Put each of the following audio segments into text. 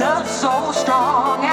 love so strong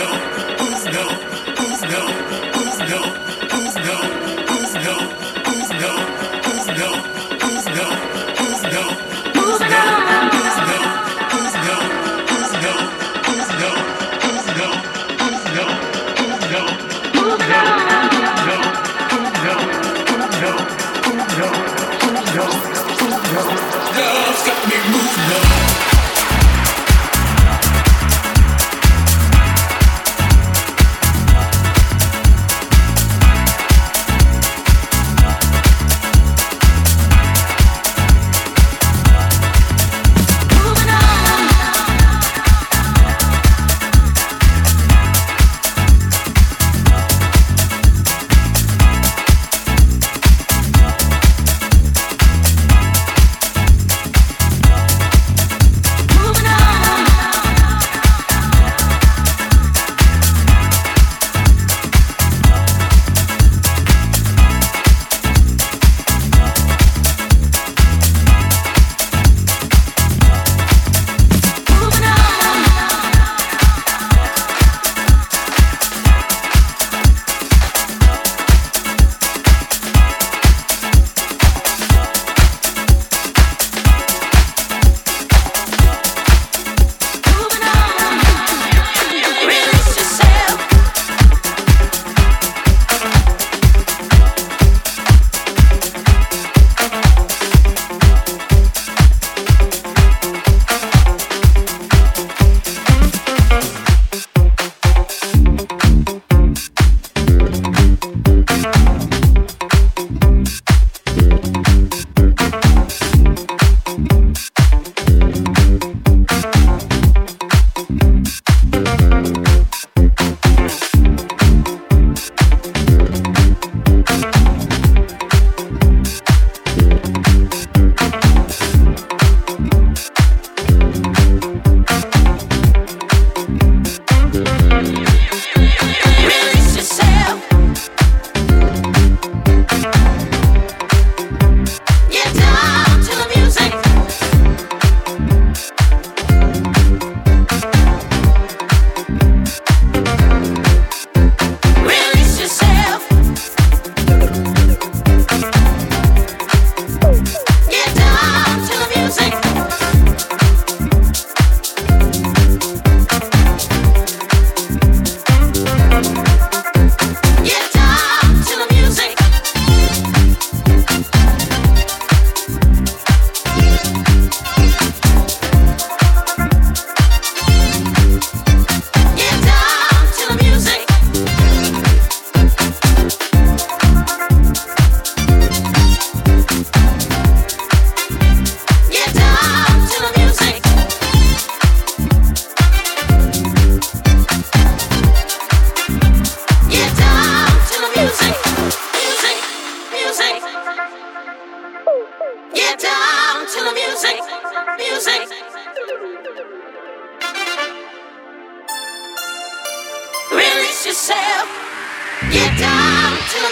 no, who's no, who's no, who's no. time to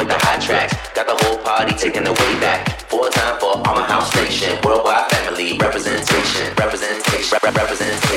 with the hot tracks. Got the whole party taking the way back. Four time for my House Nation. Worldwide family representation. Representation. Representation.